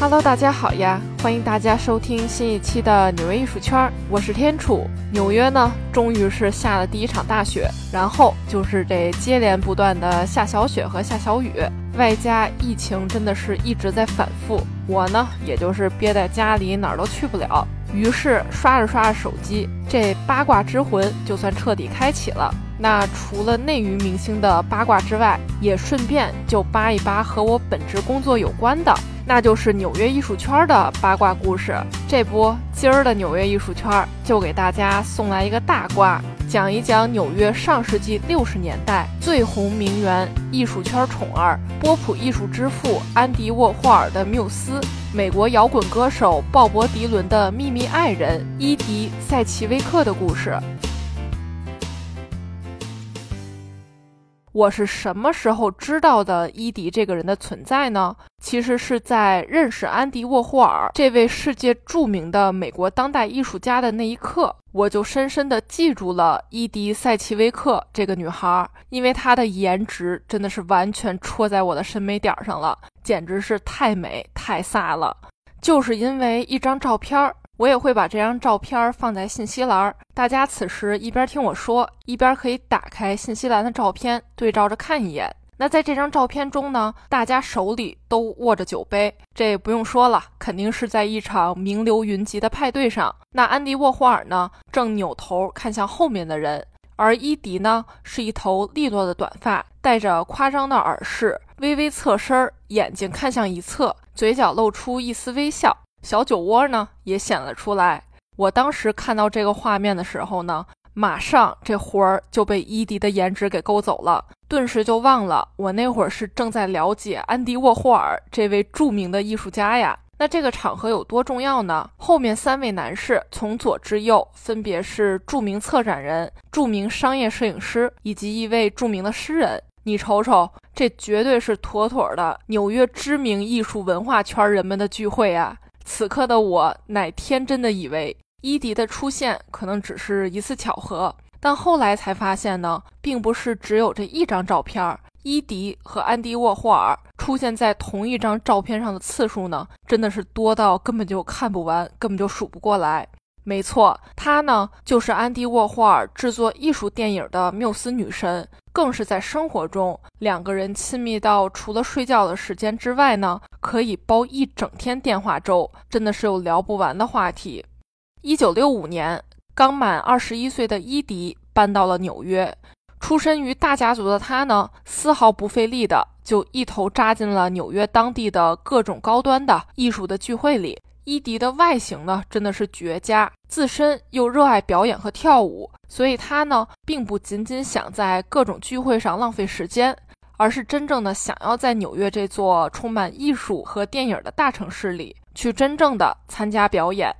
Hello，大家好呀！欢迎大家收听新一期的纽约艺术圈，我是天楚。纽约呢，终于是下了第一场大雪，然后就是这接连不断的下小雪和下小雨，外加疫情真的是一直在反复。我呢，也就是憋在家里哪儿都去不了，于是刷着刷着手机，这八卦之魂就算彻底开启了。那除了内娱明星的八卦之外，也顺便就扒一扒和我本职工作有关的。那就是纽约艺术圈的八卦故事。这不，今儿的纽约艺术圈就给大家送来一个大瓜，讲一讲纽约上世纪六十年代最红名媛、艺术圈宠儿、波普艺术之父安迪沃霍尔的缪斯，美国摇滚歌手鲍勃迪伦的秘密爱人伊迪塞奇威克的故事。我是什么时候知道的伊迪这个人的存在呢？其实是在认识安迪沃霍尔这位世界著名的美国当代艺术家的那一刻，我就深深地记住了伊迪塞奇维克这个女孩，因为她的颜值真的是完全戳在我的审美点上了，简直是太美太飒了。就是因为一张照片儿。我也会把这张照片放在信息栏，大家此时一边听我说，一边可以打开信息栏的照片对照着看一眼。那在这张照片中呢，大家手里都握着酒杯，这不用说了，肯定是在一场名流云集的派对上。那安迪沃霍尔呢，正扭头看向后面的人，而伊迪呢，是一头利落的短发，戴着夸张的耳饰，微微侧身，眼睛看向一侧，嘴角露出一丝微笑。小酒窝呢也显了出来。我当时看到这个画面的时候呢，马上这魂儿就被伊迪的颜值给勾走了，顿时就忘了我那会儿是正在了解安迪沃霍尔这位著名的艺术家呀。那这个场合有多重要呢？后面三位男士从左至右分别是著名策展人、著名商业摄影师以及一位著名的诗人。你瞅瞅，这绝对是妥妥的纽约知名艺术文化圈人们的聚会啊！此刻的我乃天真的以为伊迪的出现可能只是一次巧合，但后来才发现呢，并不是只有这一张照片。伊迪和安迪沃霍尔出现在同一张照片上的次数呢，真的是多到根本就看不完，根本就数不过来。没错，她呢就是安迪沃霍尔制作艺术电影的缪斯女神。更是在生活中，两个人亲密到除了睡觉的时间之外呢，可以煲一整天电话粥，真的是有聊不完的话题。一九六五年，刚满二十一岁的伊迪搬到了纽约。出身于大家族的他呢，丝毫不费力的就一头扎进了纽约当地的各种高端的艺术的聚会里。伊迪的外形呢，真的是绝佳，自身又热爱表演和跳舞，所以他呢，并不仅仅想在各种聚会上浪费时间，而是真正的想要在纽约这座充满艺术和电影的大城市里，去真正的参加表演。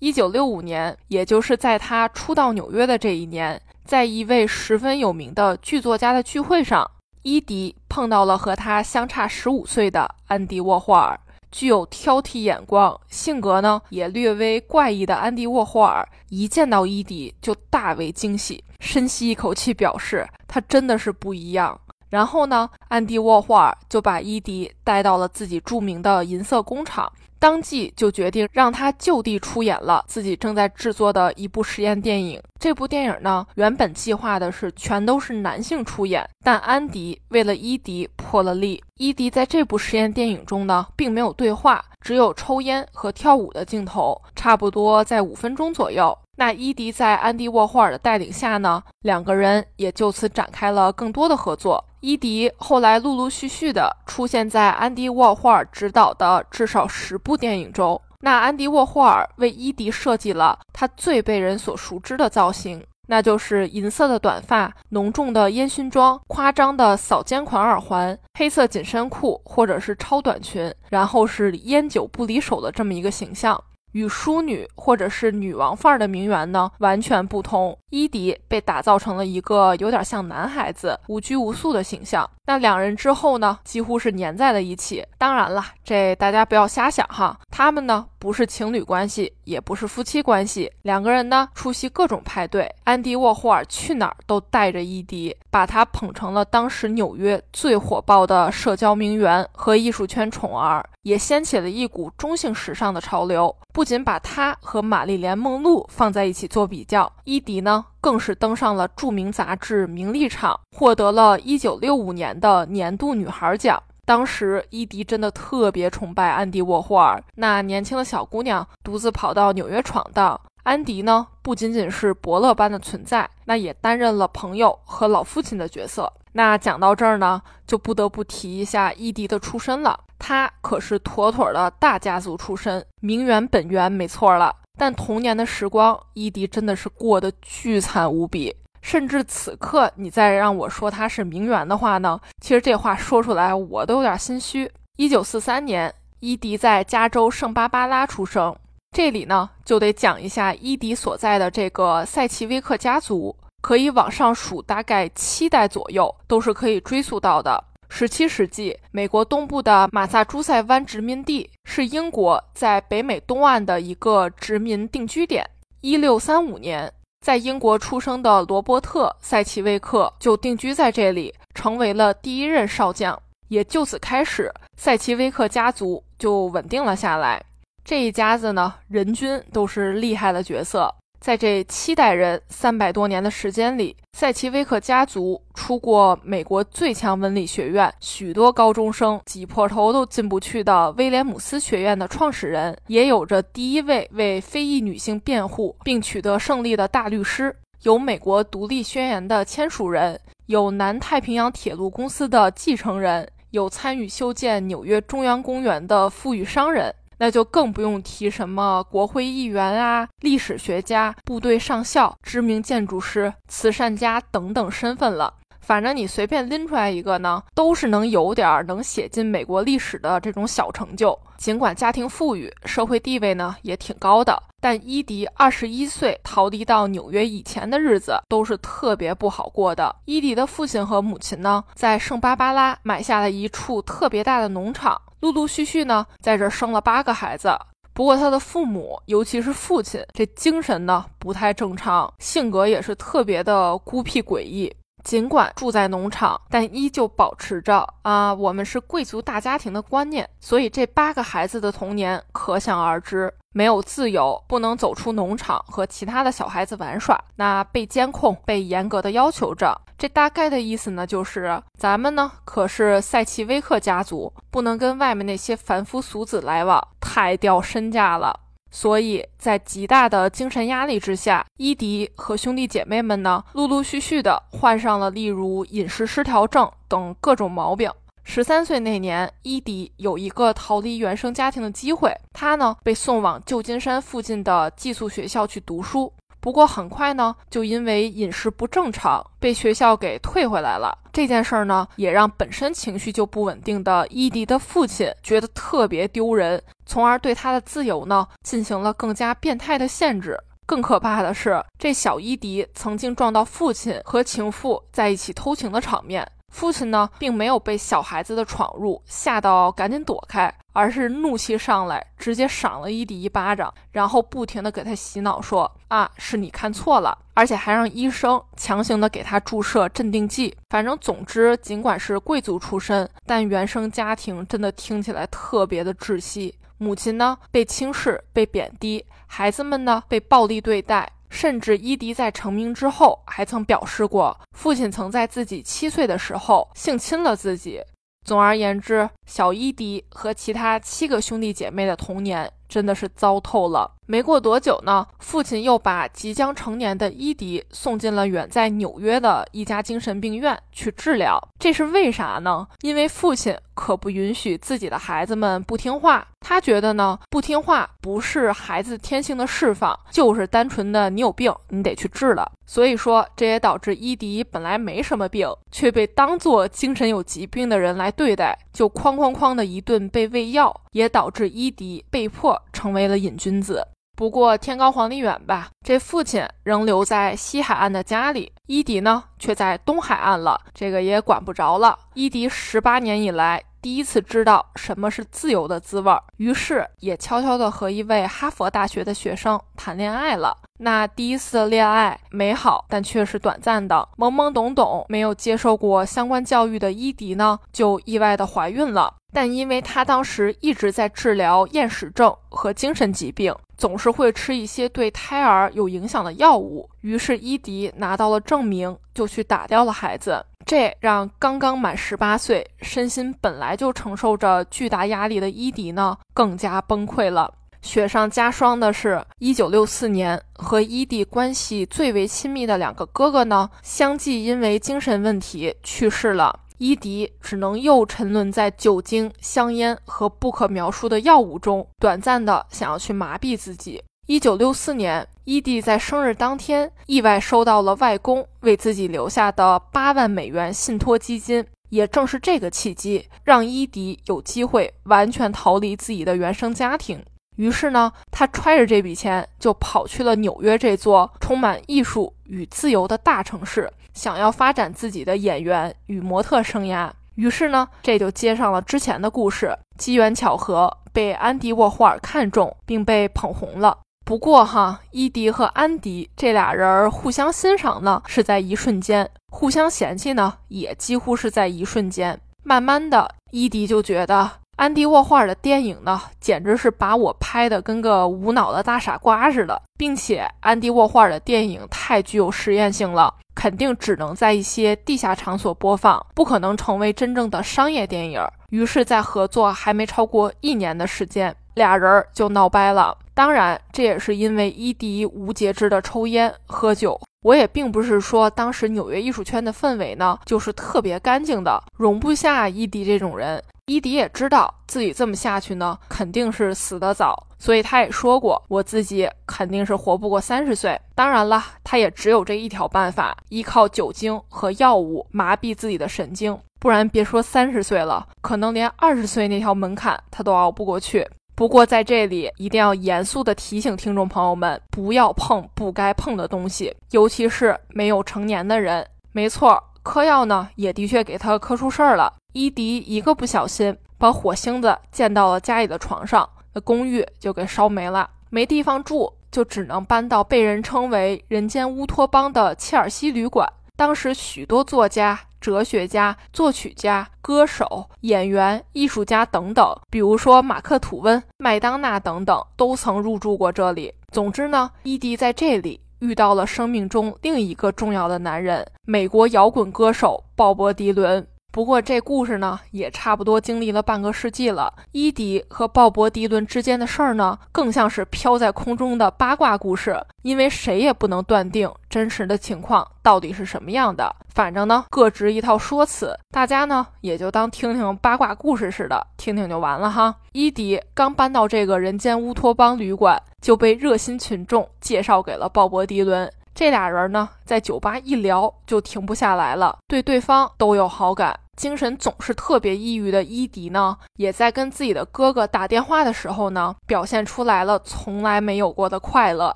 一九六五年，也就是在他初到纽约的这一年，在一位十分有名的剧作家的聚会上，伊迪碰到了和他相差十五岁的安迪沃霍尔。具有挑剔眼光、性格呢也略微怪异的安迪沃霍尔，一见到伊迪就大为惊喜，深吸一口气，表示他真的是不一样。然后呢，安迪沃霍尔就把伊迪带到了自己著名的银色工厂。当即就决定让他就地出演了自己正在制作的一部实验电影。这部电影呢，原本计划的是全都是男性出演，但安迪为了伊迪破了例。伊迪在这部实验电影中呢，并没有对话，只有抽烟和跳舞的镜头，差不多在五分钟左右。那伊迪在安迪沃霍尔的带领下呢，两个人也就此展开了更多的合作。伊迪后来陆陆续续的出现在安迪沃霍尔执导的至少十部电影中。那安迪沃霍尔为伊迪设计了他最被人所熟知的造型，那就是银色的短发、浓重的烟熏妆、夸张的扫肩款耳环、黑色紧身裤或者是超短裙，然后是烟酒不离手的这么一个形象。与淑女或者是女王范儿的名媛呢完全不同，伊迪被打造成了一个有点像男孩子、无拘无束的形象。那两人之后呢，几乎是粘在了一起。当然了，这大家不要瞎想哈，他们呢不是情侣关系，也不是夫妻关系。两个人呢出席各种派对，安迪沃霍尔去哪儿都带着伊迪，把他捧成了当时纽约最火爆的社交名媛和艺术圈宠儿，也掀起了一股中性时尚的潮流。不仅把他和玛丽莲梦露放在一起做比较，伊迪呢更是登上了著名杂志《名利场》，获得了一九六五的年度女孩奖。当时伊迪真的特别崇拜安迪沃霍尔，那年轻的小姑娘独自跑到纽约闯荡。安迪呢不仅仅是伯乐般的存在，那也担任了朋友和老父亲的角色。那讲到这儿呢，就不得不提一下伊迪的出身了。他可是妥妥的大家族出身，名媛本源没错了。但童年的时光，伊迪真的是过得巨惨无比。甚至此刻，你再让我说他是名媛的话呢，其实这话说出来我都有点心虚。一九四三年，伊迪在加州圣巴巴拉出生。这里呢，就得讲一下伊迪所在的这个塞奇威克家族，可以往上数大概七代左右，都是可以追溯到的。十七世纪，美国东部的马萨诸塞湾殖民地是英国在北美东岸的一个殖民定居点。一六三五年，在英国出生的罗伯特·塞奇威克就定居在这里，成为了第一任少将。也就此开始，塞奇威克家族就稳定了下来。这一家子呢，人均都是厉害的角色。在这七代人三百多年的时间里，塞奇威克家族出过美国最强文理学院、许多高中生挤破头都进不去的威廉姆斯学院的创始人，也有着第一位为非裔女性辩护并取得胜利的大律师，有美国独立宣言的签署人，有南太平洋铁路公司的继承人，有参与修建纽约中央公园的富裕商人。那就更不用提什么国会议员啊、历史学家、部队上校、知名建筑师、慈善家等等身份了。反正你随便拎出来一个呢，都是能有点能写进美国历史的这种小成就。尽管家庭富裕，社会地位呢也挺高的，但伊迪二十一岁逃离到纽约以前的日子都是特别不好过的。伊迪的父亲和母亲呢，在圣巴巴拉买下了一处特别大的农场。陆陆续续呢，在这生了八个孩子。不过他的父母，尤其是父亲，这精神呢不太正常，性格也是特别的孤僻诡异。尽管住在农场，但依旧保持着啊，我们是贵族大家庭的观念。所以这八个孩子的童年可想而知。没有自由，不能走出农场和其他的小孩子玩耍，那被监控，被严格的要求着。这大概的意思呢，就是咱们呢可是塞奇威克家族，不能跟外面那些凡夫俗子来往，太掉身价了。所以在极大的精神压力之下，伊迪和兄弟姐妹们呢，陆陆续续的患上了例如饮食失调症等各种毛病。十三岁那年，伊迪有一个逃离原生家庭的机会，他呢被送往旧金山附近的寄宿学校去读书。不过很快呢，就因为饮食不正常，被学校给退回来了。这件事儿呢，也让本身情绪就不稳定的伊迪的父亲觉得特别丢人，从而对他的自由呢进行了更加变态的限制。更可怕的是，这小伊迪曾经撞到父亲和情妇在一起偷情的场面。父亲呢，并没有被小孩子的闯入吓到赶紧躲开，而是怒气上来，直接赏了伊迪一巴掌，然后不停的给他洗脑说：“啊，是你看错了。”而且还让医生强行的给他注射镇定剂。反正总之，尽管是贵族出身，但原生家庭真的听起来特别的窒息。母亲呢被轻视、被贬低，孩子们呢被暴力对待。甚至伊迪在成名之后，还曾表示过，父亲曾在自己七岁的时候性侵了自己。总而言之，小伊迪和其他七个兄弟姐妹的童年真的是糟透了。没过多久呢，父亲又把即将成年的伊迪送进了远在纽约的一家精神病院去治疗。这是为啥呢？因为父亲可不允许自己的孩子们不听话。他觉得呢，不听话不是孩子天性的释放，就是单纯的你有病，你得去治了。所以说，这也导致伊迪本来没什么病，却被当做精神有疾病的人来对待，就哐哐哐的一顿被喂药，也导致伊迪被迫成为了瘾君子。不过天高皇帝远吧，这父亲仍留在西海岸的家里，伊迪呢却在东海岸了，这个也管不着了。伊迪十八年以来第一次知道什么是自由的滋味，于是也悄悄地和一位哈佛大学的学生谈恋爱了。那第一次恋爱美好，但却是短暂的。懵懵懂懂、没有接受过相关教育的伊迪呢，就意外的怀孕了。但因为他当时一直在治疗厌食症和精神疾病。总是会吃一些对胎儿有影响的药物，于是伊迪拿到了证明，就去打掉了孩子。这让刚刚满十八岁、身心本来就承受着巨大压力的伊迪呢，更加崩溃了。雪上加霜的是，一九六四年，和伊迪关系最为亲密的两个哥哥呢，相继因为精神问题去世了。伊迪只能又沉沦在酒精、香烟和不可描述的药物中，短暂的想要去麻痹自己。一九六四年，伊迪在生日当天意外收到了外公为自己留下的八万美元信托基金，也正是这个契机，让伊迪有机会完全逃离自己的原生家庭。于是呢，他揣着这笔钱就跑去了纽约这座充满艺术与自由的大城市。想要发展自己的演员与模特生涯，于是呢，这就接上了之前的故事。机缘巧合，被安迪沃霍尔看中，并被捧红了。不过哈，伊迪和安迪这俩人互相欣赏呢，是在一瞬间；互相嫌弃呢，也几乎是在一瞬间。慢慢的，伊迪就觉得安迪沃霍尔的电影呢，简直是把我拍的跟个无脑的大傻瓜似的，并且安迪沃霍尔的电影太具有实验性了。肯定只能在一些地下场所播放，不可能成为真正的商业电影。于是，在合作还没超过一年的时间，俩人就闹掰了。当然，这也是因为伊迪无节制的抽烟喝酒。我也并不是说当时纽约艺术圈的氛围呢，就是特别干净的，容不下伊迪这种人。伊迪也知道自己这么下去呢，肯定是死得早，所以他也说过，我自己肯定是活不过三十岁。当然了，他也只有这一条办法，依靠酒精和药物麻痹自己的神经，不然别说三十岁了，可能连二十岁那条门槛他都熬不过去。不过在这里一定要严肃地提醒听众朋友们，不要碰不该碰的东西，尤其是没有成年的人。没错，嗑药呢也的确给他嗑出事儿了。伊迪一个不小心，把火星子溅到了家里的床上，那公寓就给烧没了。没地方住，就只能搬到被人称为“人间乌托邦”的切尔西旅馆。当时许多作家、哲学家、作曲家、歌手、演员、艺术家等等，比如说马克·吐温、麦当娜等等，都曾入住过这里。总之呢，伊迪在这里遇到了生命中另一个重要的男人——美国摇滚歌手鲍勃·迪伦。不过这故事呢，也差不多经历了半个世纪了。伊迪和鲍勃·迪伦之间的事儿呢，更像是飘在空中的八卦故事，因为谁也不能断定真实的情况到底是什么样的。反正呢，各执一套说辞，大家呢也就当听听八卦故事似的，听听就完了哈。伊迪刚搬到这个人间乌托邦旅馆，就被热心群众介绍给了鲍勃·迪伦。这俩人呢，在酒吧一聊就停不下来了，对对方都有好感。精神总是特别抑郁的伊迪呢，也在跟自己的哥哥打电话的时候呢，表现出来了从来没有过的快乐。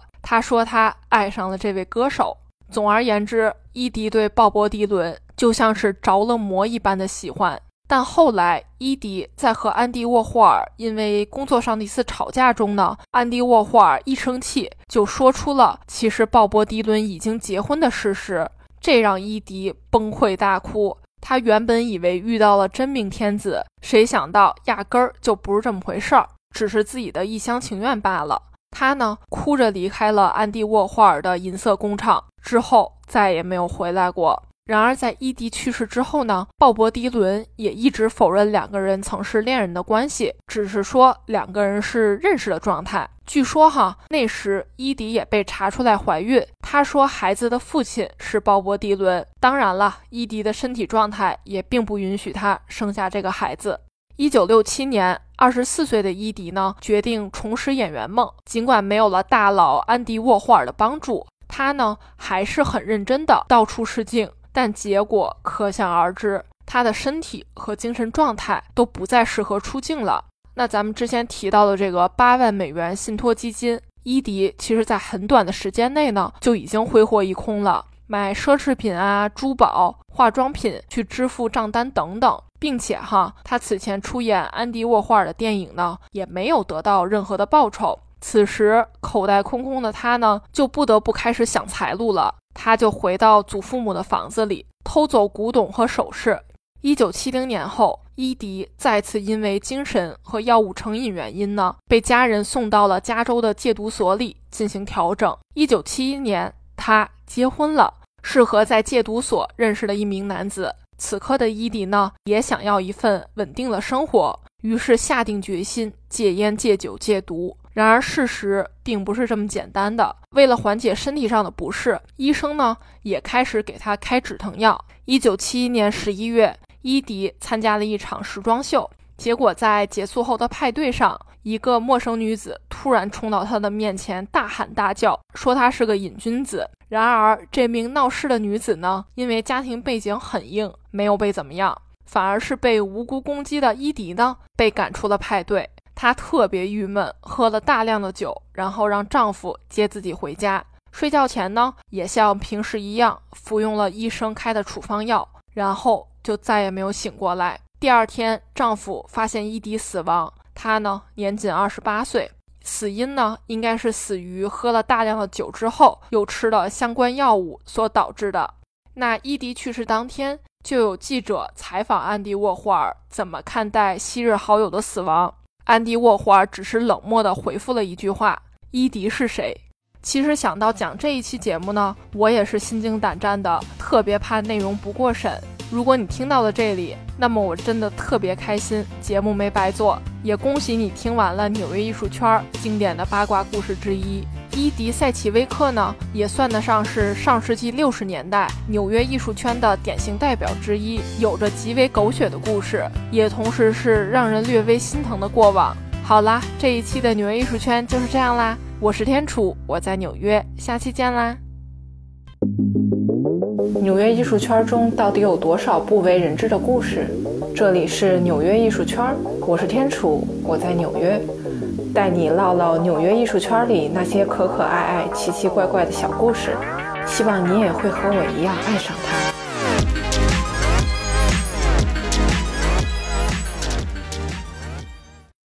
他说他爱上了这位歌手。总而言之，伊迪对鲍勃·迪伦就像是着了魔一般的喜欢。但后来，伊迪在和安迪沃霍尔因为工作上的一次吵架中呢，安迪沃霍尔一生气就说出了其实鲍勃迪伦已经结婚的事实，这让伊迪崩溃大哭。他原本以为遇到了真命天子，谁想到压根儿就不是这么回事儿，只是自己的一厢情愿罢了。他呢，哭着离开了安迪沃霍尔的银色工厂，之后再也没有回来过。然而，在伊迪去世之后呢，鲍勃迪伦也一直否认两个人曾是恋人的关系，只是说两个人是认识的状态。据说哈，那时伊迪也被查出来怀孕，他说孩子的父亲是鲍勃迪伦。当然了，伊迪的身体状态也并不允许他生下这个孩子。一九六七年，二十四岁的伊迪呢，决定重拾演员梦。尽管没有了大佬安迪沃霍尔的帮助，他呢还是很认真的到处试镜。但结果可想而知，他的身体和精神状态都不再适合出镜了。那咱们之前提到的这个八万美元信托基金，伊迪其实在很短的时间内呢，就已经挥霍一空了，买奢侈品啊、珠宝、化妆品去支付账单等等，并且哈，他此前出演安迪沃霍尔的电影呢，也没有得到任何的报酬。此时口袋空空的他呢，就不得不开始想财路了。他就回到祖父母的房子里，偷走古董和首饰。一九七零年后，伊迪再次因为精神和药物成瘾原因呢，被家人送到了加州的戒毒所里进行调整。一九七一年，他结婚了，是和在戒毒所认识的一名男子。此刻的伊迪呢，也想要一份稳定的生活，于是下定决心戒烟、戒酒、戒毒。然而，事实并不是这么简单的。为了缓解身体上的不适，医生呢也开始给他开止疼药。一九七一年十一月。伊迪参加了一场时装秀，结果在结束后的派对上，一个陌生女子突然冲到他的面前，大喊大叫，说他是个瘾君子。然而，这名闹事的女子呢，因为家庭背景很硬，没有被怎么样，反而是被无辜攻击的伊迪呢，被赶出了派对。她特别郁闷，喝了大量的酒，然后让丈夫接自己回家。睡觉前呢，也像平时一样服用了医生开的处方药，然后。就再也没有醒过来。第二天，丈夫发现伊迪死亡，她呢年仅二十八岁，死因呢应该是死于喝了大量的酒之后，又吃了相关药物所导致的。那伊迪去世当天，就有记者采访安迪沃霍尔怎么看待昔日好友的死亡。安迪沃霍尔只是冷漠地回复了一句话：“伊迪是谁？”其实想到讲这一期节目呢，我也是心惊胆战的，特别怕内容不过审。如果你听到了这里，那么我真的特别开心，节目没白做，也恭喜你听完了纽约艺术圈经典的八卦故事之一。伊迪塞奇威克呢，也算得上是上世纪六十年代纽约艺术圈的典型代表之一，有着极为狗血的故事，也同时是让人略微心疼的过往。好啦，这一期的纽约艺术圈就是这样啦，我是天楚，我在纽约，下期见啦。纽约艺术圈中到底有多少不为人知的故事？这里是纽约艺术圈，我是天楚，我在纽约，带你唠唠纽约艺术圈里那些可可爱爱、奇奇怪怪的小故事。希望你也会和我一样爱上它。